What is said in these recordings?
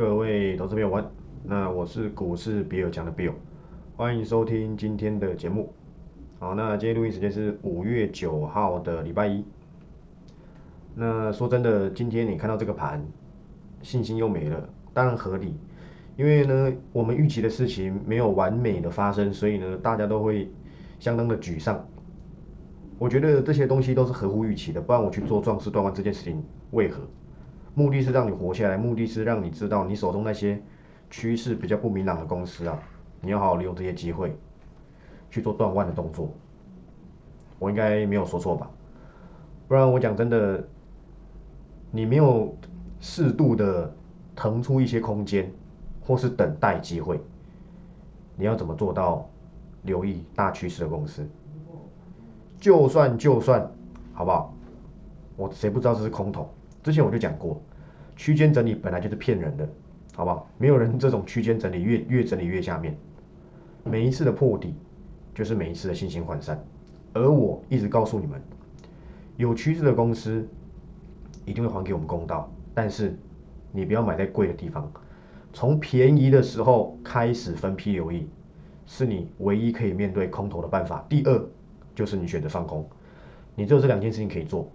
各位投资朋友们，那我是股市比尔强的 Bill，欢迎收听今天的节目。好，那今天录音时间是五月九号的礼拜一。那说真的，今天你看到这个盘，信心又没了，当然合理，因为呢，我们预期的事情没有完美的发生，所以呢，大家都会相当的沮丧。我觉得这些东西都是合乎预期的，不然我去做壮士断腕这件事情为何？目的是让你活下来，目的是让你知道你手中那些趋势比较不明朗的公司啊，你要好好利用这些机会去做断腕的动作。我应该没有说错吧？不然我讲真的，你没有适度的腾出一些空间，或是等待机会，你要怎么做到留意大趋势的公司？就算就算，好不好？我谁不知道这是空头？之前我就讲过，区间整理本来就是骗人的，好不好？没有人这种区间整理越越整理越下面，每一次的破底就是每一次的信心涣散。而我一直告诉你们，有趋势的公司一定会还给我们公道，但是你不要买在贵的地方，从便宜的时候开始分批留意，是你唯一可以面对空头的办法。第二。就是你选择放空，你只有这两件事情可以做。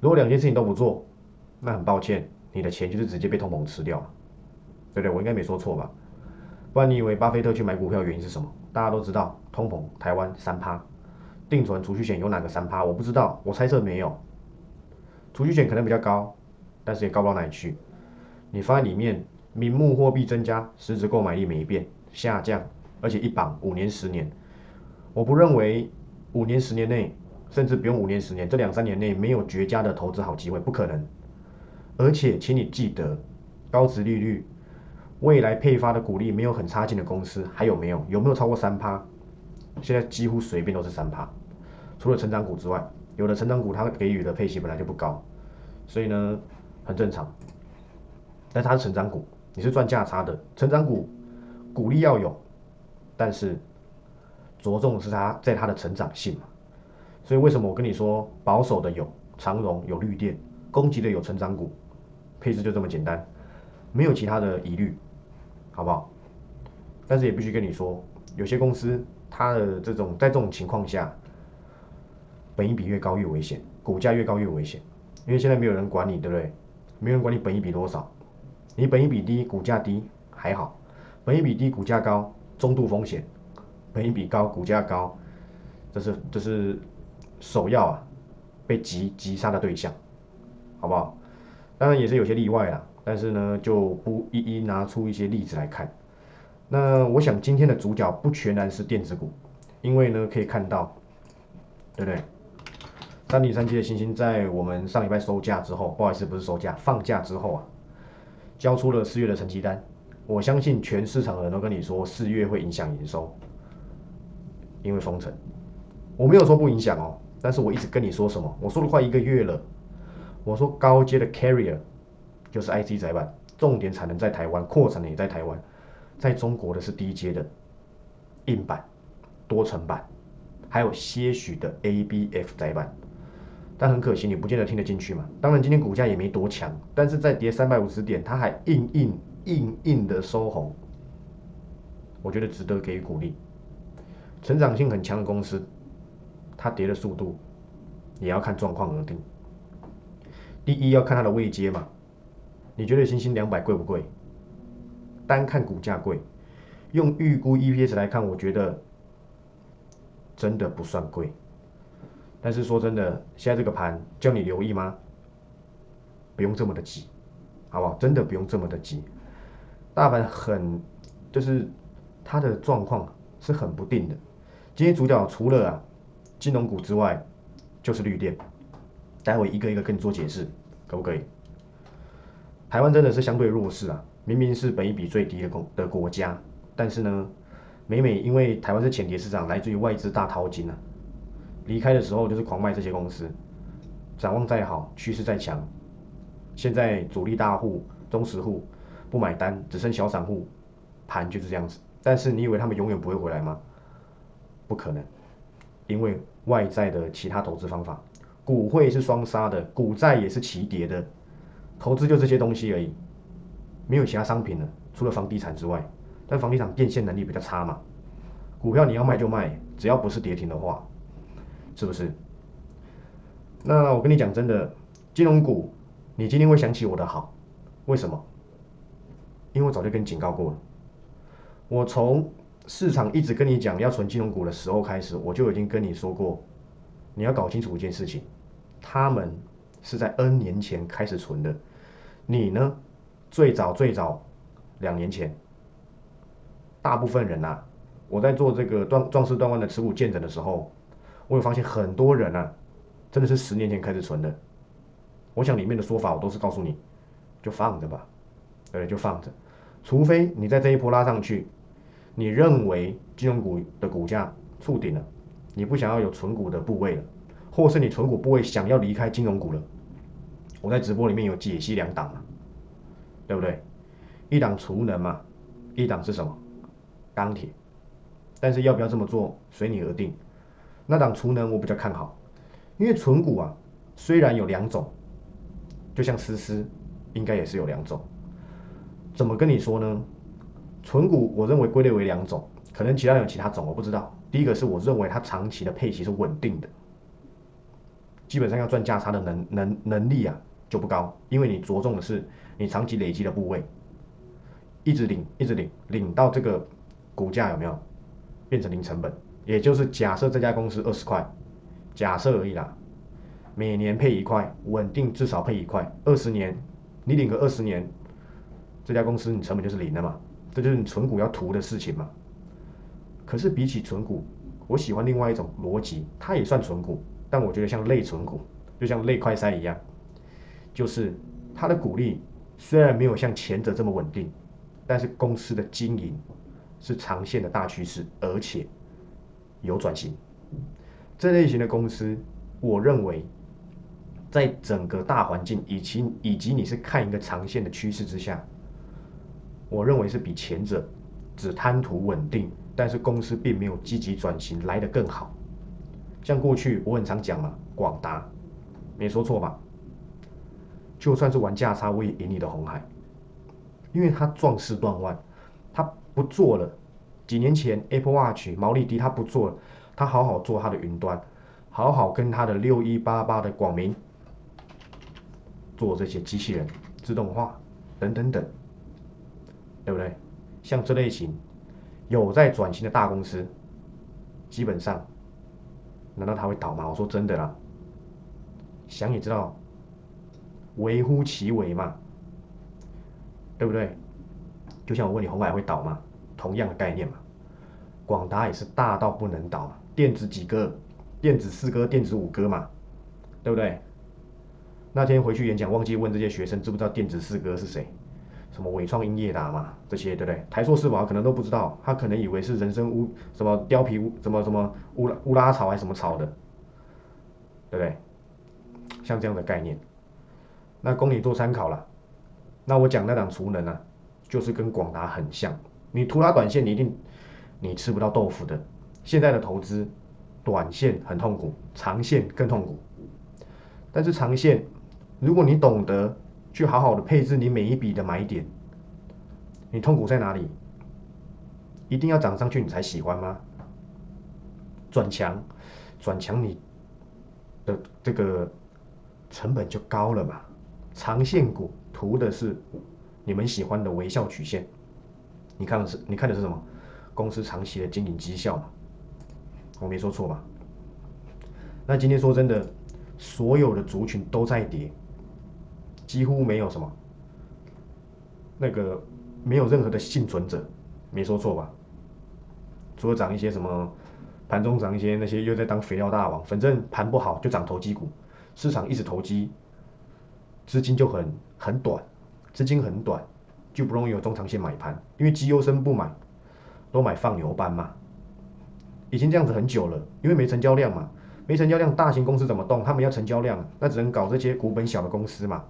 如果两件事情都不做，那很抱歉，你的钱就是直接被通膨吃掉了，对不对？我应该没说错吧？不然你以为巴菲特去买股票原因是什么？大家都知道，通膨，台湾三趴，定存、储蓄险有哪个三趴？我不知道，我猜测没有。储蓄险可能比较高，但是也高不到哪里去。你放在里面，名目货币增加，实质购买力没变，下降，而且一绑五年、十年，我不认为。五年、十年内，甚至不用五年、十年，这两三年内没有绝佳的投资好机会，不可能。而且，请你记得，高值利率、未来配发的股利没有很差劲的公司还有没有？有没有超过三趴？现在几乎随便都是三趴，除了成长股之外，有的成长股它给予的配息本来就不高，所以呢，很正常。但它是成长股，你是赚价差的。成长股股利要有，但是。着重是它在它的成长性嘛，所以为什么我跟你说保守的有长荣有绿电，攻击的有成长股，配置就这么简单，没有其他的疑虑，好不好？但是也必须跟你说，有些公司它的这种在这种情况下，本益比越高越危险，股价越高越危险，因为现在没有人管你，对不对？没有人管你本益比多少，你本益比低，股价低还好，本益比低，股价高，中度风险。本益比高，股价高，这是这是首要啊，被急急杀的对象，好不好？当然也是有些例外啦，但是呢就不一一拿出一些例子来看。那我想今天的主角不全然是电子股，因为呢可以看到，对不对？三零三七的星星在我们上礼拜收假之后，不好意思不是收假，放假之后啊，交出了四月的成绩单。我相信全市场的人都跟你说，四月会影响营收。因为封城，我没有说不影响哦，但是我一直跟你说什么？我说了快一个月了，我说高阶的 carrier 就是 IC 载板，重点产能在台湾，扩产的也在台湾，在中国的是低阶的硬板、多层板，还有些许的 ABF 载板，但很可惜你不见得听得进去嘛。当然今天股价也没多强，但是在跌三百五十点，它还硬硬硬硬的收红，我觉得值得给予鼓励。成长性很强的公司，它跌的速度也要看状况而定。第一要看它的位阶嘛，你觉得星星两百贵不贵？单看股价贵，用预估 EPS 来看，我觉得真的不算贵。但是说真的，现在这个盘叫你留意吗？不用这么的急，好不好？真的不用这么的急。大盘很就是它的状况是很不定的。今天主角除了啊金融股之外，就是绿电。待会一个一个跟你做解释，可不可以？台湾真的是相对弱势啊，明明是本益比最低的国的国家，但是呢，每每因为台湾是浅碟市场，来自于外资大淘金啊，离开的时候就是狂卖这些公司。展望再好，趋势再强，现在主力大户、中实户不买单，只剩小散户，盘就是这样子。但是你以为他们永远不会回来吗？不可能，因为外在的其他投资方法，股汇是双杀的，股债也是齐跌的，投资就这些东西而已。没有其他商品了，除了房地产之外，但房地产变现能力比较差嘛。股票你要卖就卖，只要不是跌停的话，是不是？那我跟你讲真的，金融股，你今天会想起我的好，为什么？因为我早就跟你警告过了，我从市场一直跟你讲要存金融股的时候开始，我就已经跟你说过，你要搞清楚一件事情，他们是在 N 年前开始存的，你呢，最早最早两年前，大部分人呐，我在做这个壮壮士断腕的持股见证的时候，我有发现很多人啊，真的是十年前开始存的，我想里面的说法我都是告诉你，就放着吧，对，就放着。除非你在这一波拉上去，你认为金融股的股价触顶了，你不想要有存股的部位了，或是你存股部位想要离开金融股了，我在直播里面有解析两档嘛，对不对？一档储能嘛，一档是什么？钢铁。但是要不要这么做，随你而定。那档储能我比较看好，因为存股啊，虽然有两种，就像思思，应该也是有两种。怎么跟你说呢？纯股我认为归类为两种，可能其他有其他种，我不知道。第一个是我认为它长期的配息是稳定的，基本上要赚价差的能能能力啊就不高，因为你着重的是你长期累积的部位，一直领一直领，领到这个股价有没有变成零成本？也就是假设这家公司二十块，假设而已啦，每年配一块，稳定至少配一块，二十年你领个二十年。这家公司你成本就是零的嘛，这就是你存股要图的事情嘛。可是比起存股，我喜欢另外一种逻辑，它也算存股，但我觉得像类存股，就像类快筛一样，就是它的股利虽然没有像前者这么稳定，但是公司的经营是长线的大趋势，而且有转型。这类型的公司，我认为在整个大环境以及以及你是看一个长线的趋势之下。我认为是比前者只贪图稳定，但是公司并没有积极转型来得更好。像过去我很常讲嘛，广达没说错吧？就算是玩价差，我也赢你的红海，因为他壮士断腕，他不做了。几年前 Apple Watch 毛利低，他不做了，他好好做他的云端，好好跟他的六一八八的广明做这些机器人自动化等等等。对不对？像这类型有在转型的大公司，基本上，难道它会倒吗？我说真的啦，想也知道，微乎其微嘛，对不对？就像我问你，红海会倒吗？同样的概念嘛。广达也是大到不能倒，电子几哥，电子四哥，电子五哥嘛，对不对？那天回去演讲，忘记问这些学生知不知道电子四哥是谁？什么伟创、英业达嘛，这些对不对？台硕、四宝可能都不知道，他可能以为是人参乌什么貂皮乌什么什么乌拉乌拉草还是什么草的，对不对？像这样的概念，那供你做参考了。那我讲那档储能啊，就是跟广达很像。你图拉短线，你一定你吃不到豆腐的。现在的投资，短线很痛苦，长线更痛苦。但是长线，如果你懂得。去好好的配置你每一笔的买点，你痛苦在哪里？一定要涨上去你才喜欢吗？转强，转强你的这个成本就高了嘛。长线股图的是你们喜欢的微笑曲线，你看的是你看的是什么？公司长期的经营绩效嘛，我没说错吧？那今天说真的，所有的族群都在跌。几乎没有什么，那个没有任何的幸存者，没说错吧？除了涨一些什么盘中涨一些那些又在当肥料大王，反正盘不好就涨投机股，市场一直投机，资金就很很短，资金很短就不容易有中长线买盘，因为绩优生不买，都买放牛班嘛。已经这样子很久了，因为没成交量嘛，没成交量，大型公司怎么动？他们要成交量，那只能搞这些股本小的公司嘛。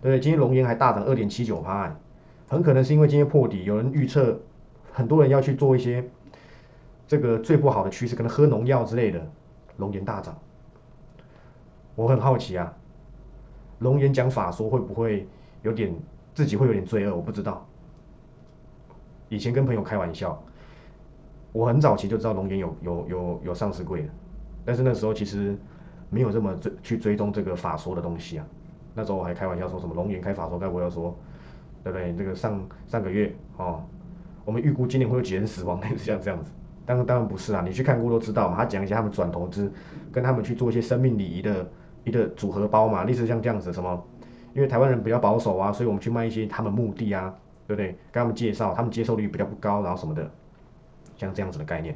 对，今天龙岩还大涨二点七九趴，很可能是因为今天破底，有人预测，很多人要去做一些这个最不好的趋势，可能喝农药之类的，龙岩大涨。我很好奇啊，龙岩讲法说会不会有点自己会有点罪恶，我不知道。以前跟朋友开玩笑，我很早期就知道龙岩有有有有上市柜的，但是那时候其实没有这么追去追踪这个法说的东西啊。那时候我还开玩笑说什么龙岩开法说，该不会说，对不对？这个上上个月哦，我们预估今年会有几人死亡，类似像这样子。当然当然不是啊，你去看过都知道嘛。他讲一些他们转投资，跟他们去做一些生命礼仪的一个组合包嘛，类似像这样子什么，因为台湾人比较保守啊，所以我们去卖一些他们墓地啊。对不对？跟他们介绍，他们接受率比较不高，然后什么的，像这样子的概念。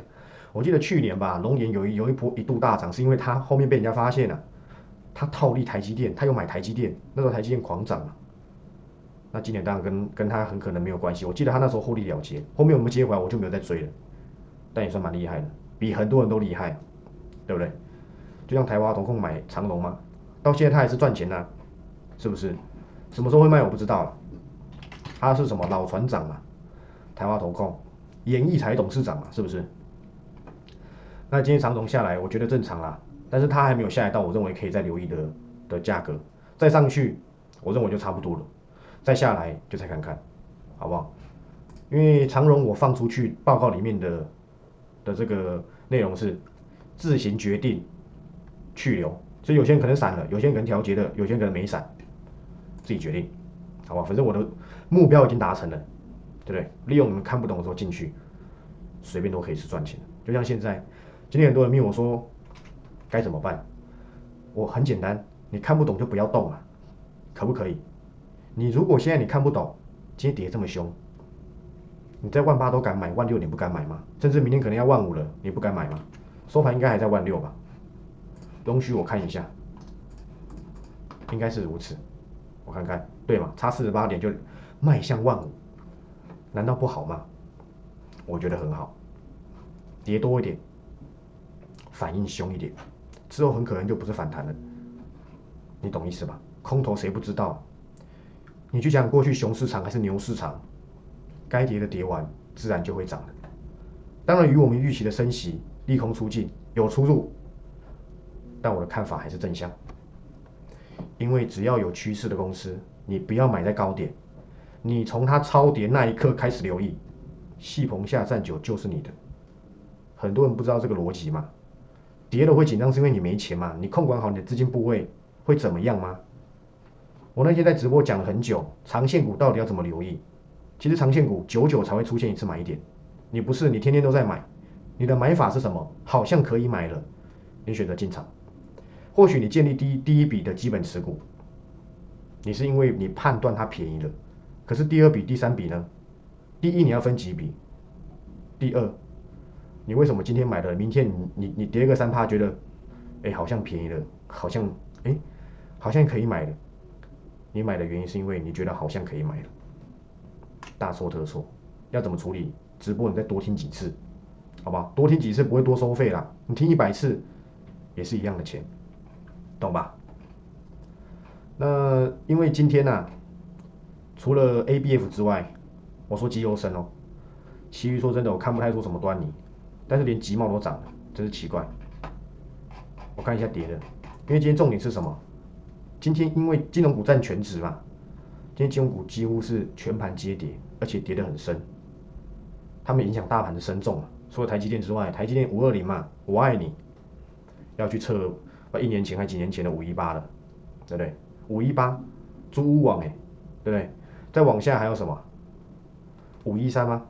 我记得去年吧，龙岩有一有一波一度大涨，是因为他后面被人家发现了，他套利台积电，他又买台积电，那时候台积电狂涨了。那今年当然跟跟他很可能没有关系。我记得他那时候获利了结，后面我们接回来我就没有再追了，但也算蛮厉害的，比很多人都厉害，对不对？就像台湾投控买长隆嘛，到现在他还是赚钱呢，是不是？什么时候会卖我不知道了。他是什么老船长嘛？台湾投控、演艺财董事长嘛，是不是？那今天长龙下来，我觉得正常啦。但是他还没有下来到我认为可以再留意的的价格，再上去，我认为就差不多了。再下来就再看看，好不好？因为长荣我放出去报告里面的的这个内容是自行决定去留，所以有些人可能散了，有些人可能调节的，有些人可能没散，自己决定，好吧？反正我的。目标已经达成了，对不对？利用你们看不懂的时候进去，随便都可以是赚钱的。就像现在，今天很多人问我说该怎么办？我很简单，你看不懂就不要动啊，可不可以？你如果现在你看不懂，今天跌这么凶，你在万八都敢买，万六你不敢买吗？甚至明天可能要万五了，你不敢买吗？收盘应该还在万六吧？容许我看一下，应该是如此，我看看，对吗？差四十八点就。迈向万五，难道不好吗？我觉得很好，跌多一点，反应凶一点，之后很可能就不是反弹了，你懂意思吧？空头谁不知道？你去讲过去熊市场还是牛市场，该跌的跌完，自然就会涨了。当然与我们预期的升息利空出尽有出入，但我的看法还是正向，因为只要有趋势的公司，你不要买在高点。你从它超跌那一刻开始留意，细棚下站久就是你的。很多人不知道这个逻辑嘛？跌了会紧张是因为你没钱嘛？你控管好你的资金部位会怎么样吗？我那天在直播讲了很久，长线股到底要怎么留意？其实长线股久久才会出现一次买点，你不是你天天都在买，你的买法是什么？好像可以买了，你选择进场。或许你建立第一第一笔的基本持股，你是因为你判断它便宜了。可是第二笔、第三笔呢？第一你要分几笔？第二，你为什么今天买的，明天你你你跌个三趴，觉得，哎，好像便宜了，好像哎，好像可以买了。你买的原因是因为你觉得好像可以买了，大错特错。要怎么处理？直播你再多听几次，好吧？多听几次不会多收费啦，你听一百次也是一样的钱，懂吧？那因为今天呢？除了 A B F 之外，我说绩优生哦，其余说真的我看不太出什么端倪，但是连集贸都涨了，真是奇怪。我看一下跌的，因为今天重点是什么？今天因为金融股占全值嘛，今天金融股几乎是全盘皆跌，而且跌得很深，他们影响大盘的深重啊。除了台积电之外，台积电五二零嘛，我爱你，要去测一年前还几年前的五一八了，对不对？五一八，租屋网哎，对不对？再往下还有什么？五一三吗？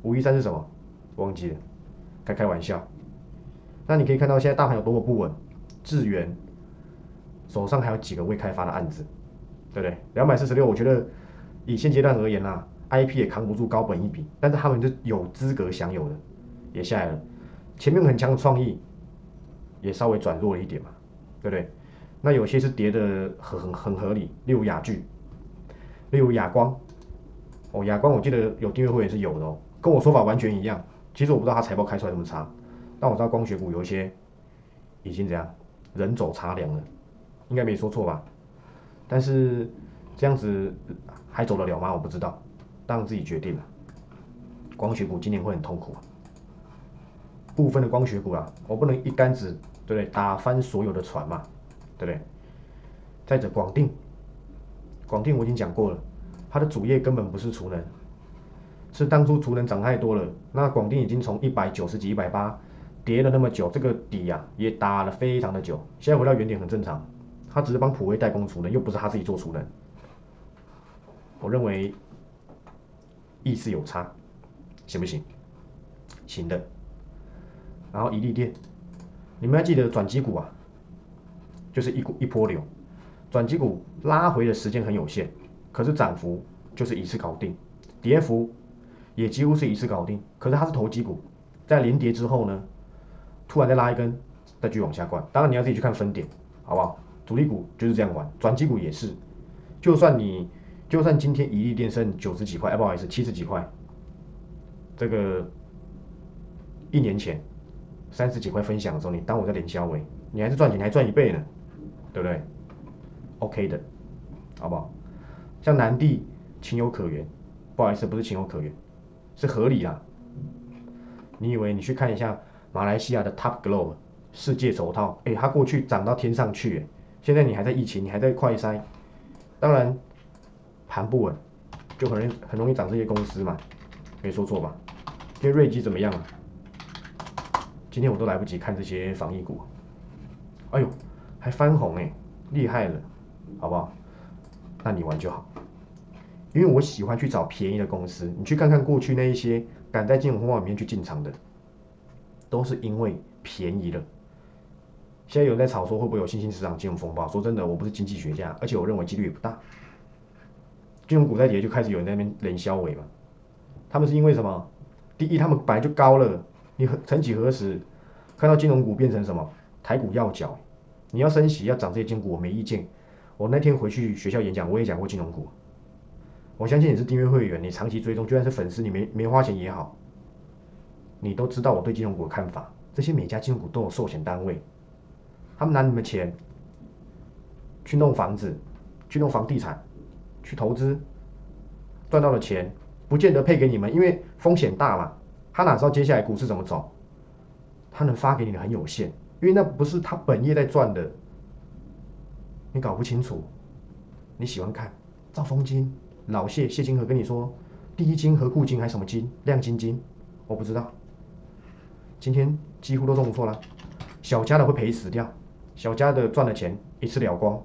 五一三是什么？忘记了，开开玩笑。那你可以看到现在大盘有多么不稳。智源手上还有几个未开发的案子，对不对？两百四十六，我觉得以现阶段而言啦，IP 也扛不住高本一笔，但是他们就有资格享有的也下来了。前面很强的创意也稍微转弱了一点嘛，对不对？那有些是跌的很很很合理，例如雅聚。例如雅光，哦，雅光我记得有订阅会员是有的哦，跟我说法完全一样。其实我不知道他财报开出来这么差，但我知道光学股有一些已经怎样人走茶凉了，应该没说错吧？但是这样子还走得了吗？我不知道，当自己决定了。光学股今年会很痛苦，部分的光学股啊，我不能一竿子对不对打翻所有的船嘛，对不对？再者广定。广电我已经讲过了，它的主业根本不是储能，是当初储能涨太多了，那广电已经从一百九十几、一百八跌了那么久，这个底呀也打了非常的久，现在回到原点很正常。他只是帮普威代工储能，又不是他自己做储能。我认为意思有差，行不行？行的。然后一利电，你们要记得转机股啊，就是一股一波流，转机股拉回的时间很有限，可是涨幅就是一次搞定，跌幅也几乎是一次搞定。可是它是投机股，在连跌之后呢，突然再拉一根，再继续往下灌。当然你要自己去看分点，好不好？主力股就是这样玩，转机股也是。就算你，就算今天一利电剩九十几块，哎，不好意思，七十几块，这个一年前三十几块分享的时候，你当我在连销尾，你还是赚钱，还赚一倍呢，对不对？OK 的，好不好？像南地情有可原，不好意思，不是情有可原，是合理啦。你以为你去看一下马来西亚的 Top Glove 世界手套，哎，它过去涨到天上去，现在你还在疫情，你还在快筛，当然盘不稳，就很容易很容易涨这些公司嘛，没说错吧？因为瑞基怎么样啊？今天我都来不及看这些防疫股，哎呦，还翻红哎，厉害了，好不好？那你玩就好，因为我喜欢去找便宜的公司，你去看看过去那一些敢在金融风暴里面去进场的，都是因为便宜了。现在有人在炒说会不会有新兴市场金融风暴？说真的，我不是经济学家，而且我认为几率也不大。金融股在跌就开始有人在那边冷消尾嘛。他们是因为什么？第一，他们本来就高了。你曾几何时看到金融股变成什么台股要角？你要升息要涨这些金股，我没意见。我那天回去学校演讲，我也讲过金融股。我相信你是订阅会员，你长期追踪，就算是粉丝，你没没花钱也好，你都知道我对金融股的看法。这些每家金融股都有寿险单位。他们拿你们钱去弄房子，去弄房地产，去投资，赚到的钱不见得配给你们，因为风险大嘛。他哪知道接下来股市怎么走？他能发给你的很有限，因为那不是他本业在赚的。你搞不清楚，你喜欢看造风金、老谢、谢金河跟你说第一金、和库金还是什么金、亮晶晶，我不知道。今天几乎都中错了，小家的会赔死掉。小家的赚的钱一次了光，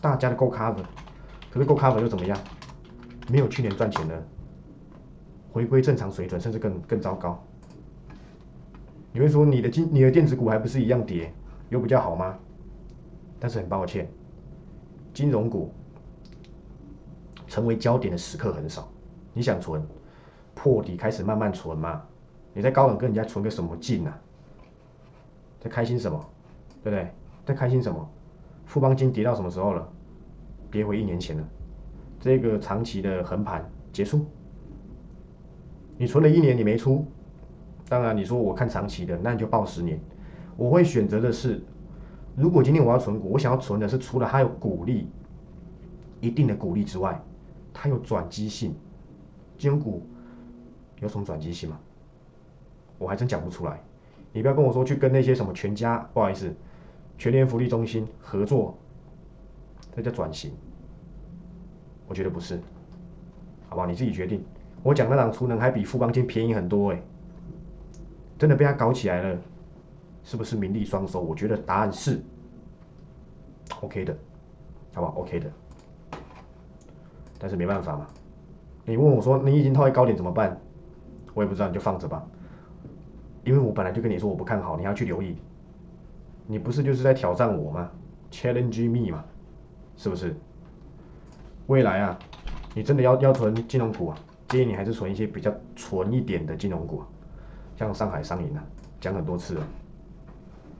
大家的够 cover，可是够 cover 又怎么样？没有去年赚钱的，回归正常水准，甚至更更糟糕。你会说你的金你的电子股还不是一样跌，有比较好吗？但是很抱歉，金融股成为焦点的时刻很少。你想存，破底开始慢慢存嘛？你在高冷跟人家存个什么劲啊？在开心什么？对不对？在开心什么？富邦金跌到什么时候了？跌回一年前了。这个长期的横盘结束。你存了一年你没出，当然你说我看长期的，那你就报十年。我会选择的是，如果今天我要存股，我想要存的是除了它有股利，一定的股利之外，它有转机性。金融股有什么转机性吗？我还真讲不出来。你不要跟我说去跟那些什么全家，不好意思。全联福利中心合作，这叫转型？我觉得不是，好吧，你自己决定。我讲那档储能还比富邦金便宜很多哎，真的被他搞起来了，是不是名利双收？我觉得答案是 OK 的，好吧，OK 的。但是没办法嘛，你问我说你已经套在高点怎么办？我也不知道，你就放着吧。因为我本来就跟你说我不看好，你要去留意。你不是就是在挑战我吗？Challenge me 嘛，是不是？未来啊，你真的要要存金融股啊，建议你还是存一些比较纯一点的金融股，像上海商银啊，讲很多次了。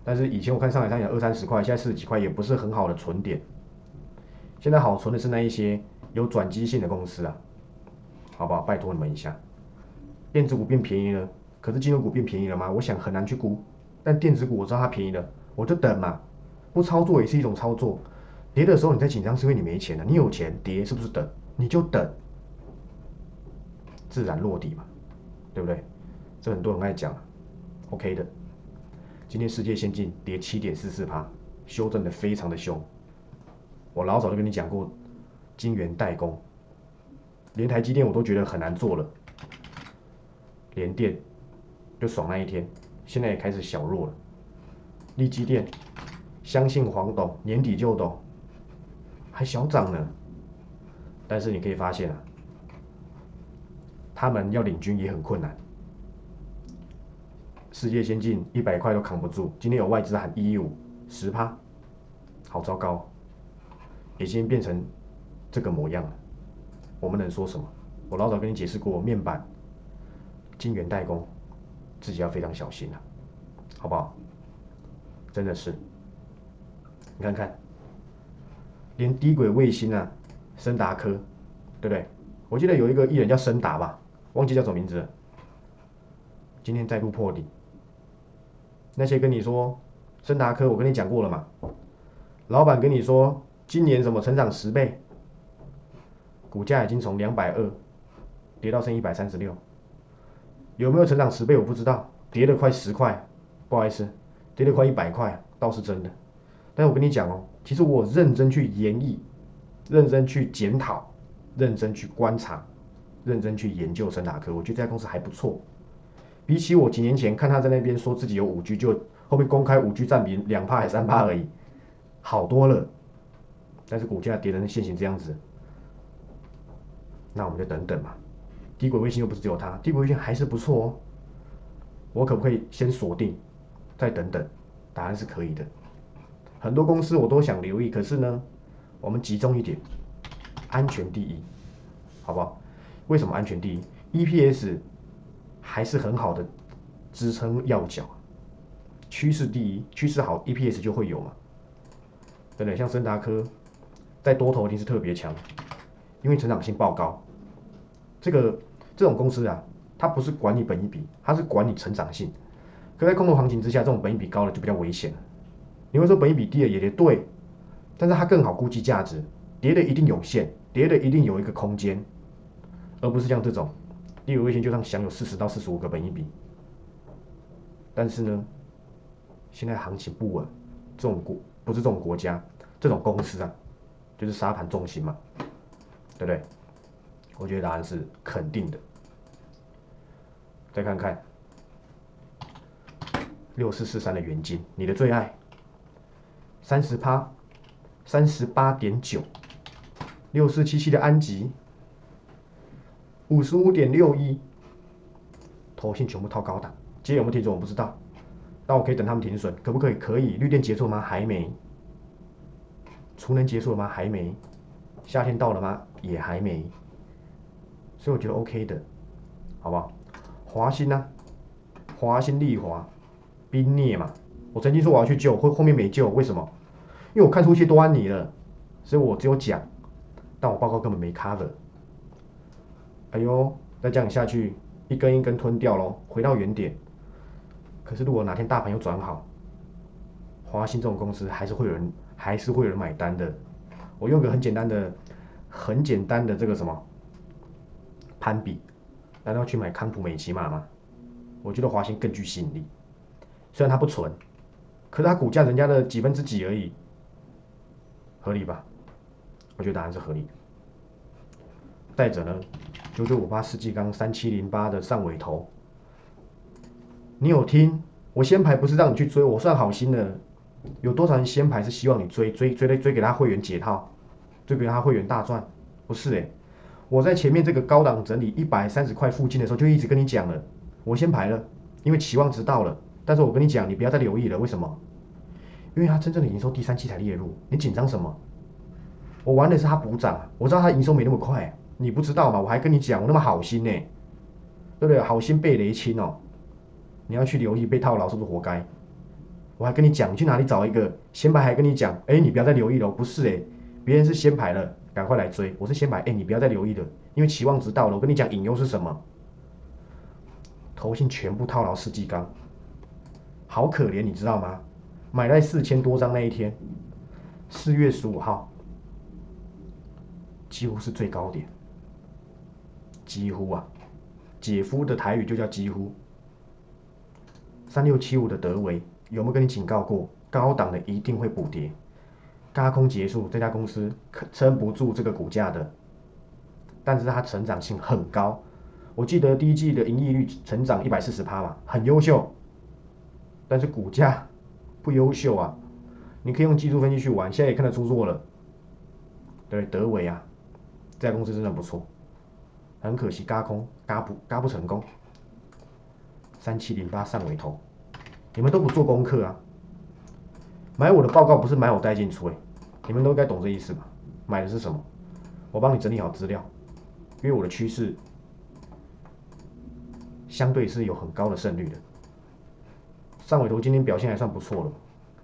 但是以前我看上海商银二三十块，现在四十几块也不是很好的存点。现在好存的是那一些有转机性的公司啊，好不好？拜托你们一下。电子股变便宜了，可是金融股变便宜了吗？我想很难去估。但电子股我知道它便宜了。我就等嘛，不操作也是一种操作。跌的时候你在紧张，是因为你没钱了。你有钱，跌是不是等？你就等，自然落底嘛，对不对？这很多人爱讲，OK 的。今天世界先进跌七点四四趴，修正的非常的凶。我老早就跟你讲过，金元代工连台积电我都觉得很难做了，连电就爽那一天，现在也开始小弱了。立基电，相信黄董年底就懂，还小涨呢。但是你可以发现啊，他们要领军也很困难。世界先进一百块都扛不住，今天有外资喊一一五十趴，好糟糕，已经变成这个模样了。我们能说什么？我老早跟你解释过，面板、晶圆代工，自己要非常小心了，好不好？真的是，你看看，连低轨卫星啊，森达科，对不对？我记得有一个艺人叫森达吧，忘记叫什么名字了。今天再度破底。那些跟你说森达科，我跟你讲过了嘛？老板跟你说今年什么成长十倍，股价已经从两百二跌到剩一百三十六，有没有成长十倍我不知道，跌了快十块，不好意思。跌了快一百块，倒是真的。但是我跟你讲哦，其实我认真去研议、认真去检讨、认真去观察、认真去研究森达科，我觉得这家公司还不错。比起我几年前看他在那边说自己有五 G，就后面公开五 G 占比两帕还三帕而已，好多了。但是股价跌成现形这样子，那我们就等等嘛。低轨卫星又不是只有它，低轨卫星还是不错哦。我可不可以先锁定？再等等，答案是可以的。很多公司我都想留意，可是呢，我们集中一点，安全第一，好不好？为什么安全第一？EPS 还是很好的支撑要角，趋势第一，趋势好，EPS 就会有嘛。对不对？像森达科在多头一定是特别强，因为成长性爆高。这个这种公司啊，它不是管理本一笔，它是管理成长性。可在空头行情之下，这种本益比高了就比较危险你会说本益比低了也对，但是它更好估计价值，跌的一定有限，跌的一定有一个空间，而不是像这种，例如微信就算享有四十到四十五个本益比，但是呢，现在行情不稳，这种国不是这种国家，这种公司啊，就是沙盘重心嘛，对不对？我觉得答案是肯定的。再看看。六四四三的元金，你的最爱，三十趴，三十八点九，六四七七的安吉，五十五点六一，头信全部套高档，今天有没有停损我不知道，但我可以等他们停损，可不可以？可以。绿电结束吗？还没。储能结束了吗？还没。夏天到了吗？也还没。所以我觉得 OK 的，好不好？华兴呢？华兴利华。冰裂嘛，我曾经说我要去救，后后面没救，为什么？因为我看出一些端倪了，所以我只有讲，但我报告根本没 cover。哎呦，再这样下去，一根一根吞掉喽，回到原点。可是如果哪天大盘又转好，华兴这种公司还是会有人，还是会有人买单的。我用个很简单的、很简单的这个什么攀比，难道去买康普美奇玛吗？我觉得华兴更具吸引力。虽然它不纯，可是它股价人家的几分之几而已，合理吧？我觉得答案是合理。再者呢，九九五八世纪钢三七零八的上尾头，你有听？我先排不是让你去追，我算好心的。有多少人先排是希望你追追追来追给他会员解套，追给他会员大赚？不是诶，我在前面这个高档整理一百三十块附近的时候就一直跟你讲了，我先排了，因为期望值到了。但是我跟你讲，你不要再留意了。为什么？因为它真正的营收第三期才列入，你紧张什么？我玩的是它补涨，我知道它营收没那么快，你不知道吗？我还跟你讲，我那么好心呢，对不对？好心被雷侵哦，你要去留意被套牢是不是活该？我还跟你讲，你去哪里找一个先排？还跟你讲，哎，你不要再留意了，不是哎，别人是先排了，赶快来追。我是先排，哎，你不要再留意了，因为期望值到了。我跟你讲，隐忧是什么？投信全部套牢世纪钢。好可怜，你知道吗？买在四千多张那一天，四月十五号，几乎是最高点，几乎啊，姐夫的台语就叫几乎。三六七五的德维有没有跟你警告过？高档的一定会补跌，高空结束，这家公司撑不住这个股价的，但是它成长性很高。我记得第一季的盈利率成长一百四十趴嘛，很优秀。但是股价不优秀啊，你可以用技术分析去玩，现在也看得出弱了。对，德伟啊，这家公司真的不错，很可惜，嘎空，嘎不，嘎不成功。三七零八上尾头，你们都不做功课啊？买我的报告不是买我带进出哎，你们都该懂这意思吧？买的是什么？我帮你整理好资料，因为我的趋势相对是有很高的胜率的。上尾头今天表现还算不错了，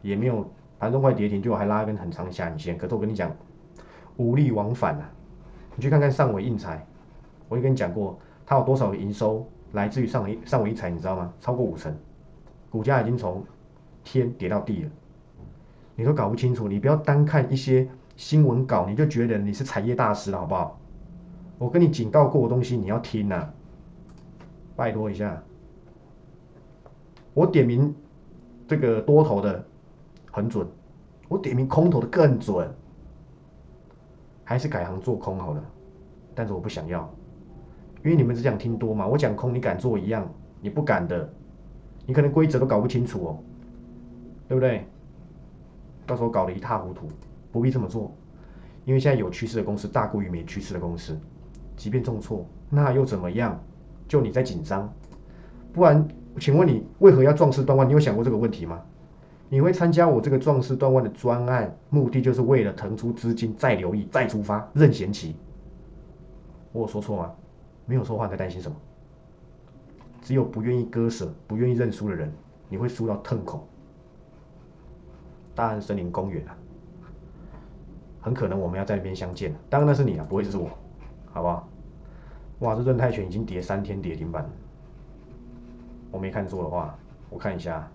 也没有盘中快跌停，就还拉一根很长的下影线。可是我跟你讲，无力往返啊！你去看看上尾印材，我也跟你讲过，它有多少营收？来自于上尾上尾一财，你知道吗？超过五成，股价已经从天跌到地了，你都搞不清楚。你不要单看一些新闻稿，你就觉得你是产业大师了，好不好？我跟你警告过的东西，你要听呐，拜托一下。我点名这个多头的很准，我点名空头的更准，还是改行做空好了，但是我不想要。因为你们只想听多嘛，我讲空你敢做一样，你不敢的，你可能规则都搞不清楚哦，对不对？到时候搞得一塌糊涂，不必这么做。因为现在有趋势的公司大过于没趋势的公司，即便重挫，那又怎么样？就你在紧张，不然，请问你为何要壮士断腕？你有想过这个问题吗？你会参加我这个壮士断腕的专案，目的就是为了腾出资金，再留意，再出发，任贤齐。我有说错吗？没有说话，在担心什么？只有不愿意割舍、不愿意认输的人，你会输到痛口。大安森林公园啊，很可能我们要在那边相见。当然那是你啊，不会是我，好不好？哇，这润泰拳已经跌三天跌停板，我没看错的话，我看一下，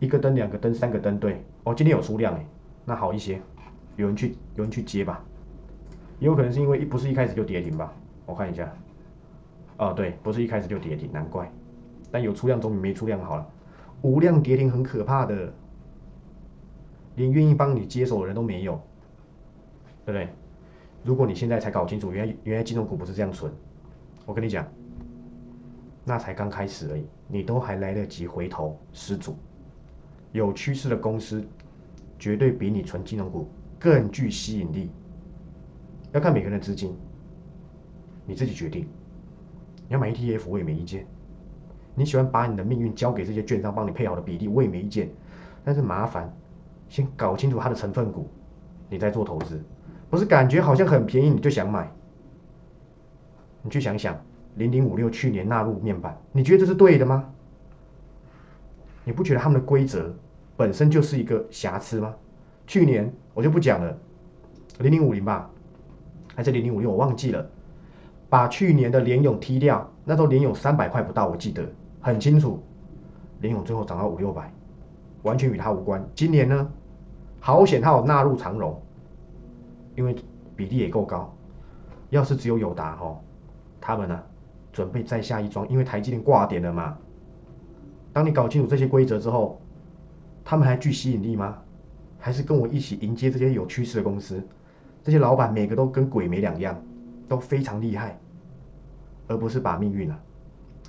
一个灯、两个灯、三个灯，对，哦，今天有出量哎，那好一些，有人去有人去接吧，也有可能是因为一不是一开始就跌停吧。我看一下，哦，对，不是一开始就跌停，难怪。但有出量总比没出量好了。无量跌停很可怕的，连愿意帮你接手的人都没有，对不对？如果你现在才搞清楚，原来原来金融股不是这样存，我跟你讲，那才刚开始而已，你都还来得及回头失足。有趋势的公司，绝对比你存金融股更具吸引力。要看每个人的资金。你自己决定，你要买 ETF 我也没意见。你喜欢把你的命运交给这些券商帮你配好的比例我也没意见。但是麻烦，先搞清楚它的成分股，你再做投资。不是感觉好像很便宜你就想买。你去想想，零零五六去年纳入面板，你觉得这是对的吗？你不觉得他们的规则本身就是一个瑕疵吗？去年我就不讲了，零零五零吧，还是零零五六我忘记了。把去年的联勇踢掉，那时候联勇三百块不到，我记得很清楚。联勇最后涨到五六百，完全与它无关。今年呢，好险它有纳入长荣，因为比例也够高。要是只有友达哈，他们呢准备再下一桩，因为台积电挂点了嘛。当你搞清楚这些规则之后，他们还具吸引力吗？还是跟我一起迎接这些有趋势的公司？这些老板每个都跟鬼没两样。都非常厉害，而不是把命运啊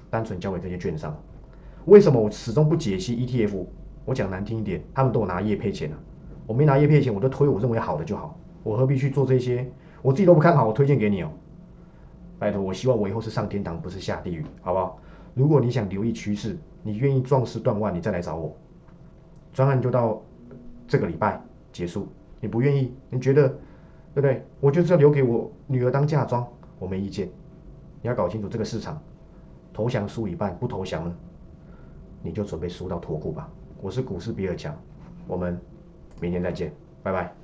单纯交给这些券商。为什么我始终不解析 ETF？我讲难听一点，他们都有拿业配钱啊，我没拿叶片钱，我就推我认为好的就好，我何必去做这些？我自己都不看好，我推荐给你哦。拜托，我希望我以后是上天堂，不是下地狱，好不好？如果你想留意趋势，你愿意壮士断腕，你再来找我。专案就到这个礼拜结束，你不愿意，你觉得？对不对？我就是要留给我女儿当嫁妆，我没意见。你要搞清楚这个市场，投降输一半，不投降呢，你就准备输到脱裤吧。我是股市比尔强，我们明天再见，拜拜。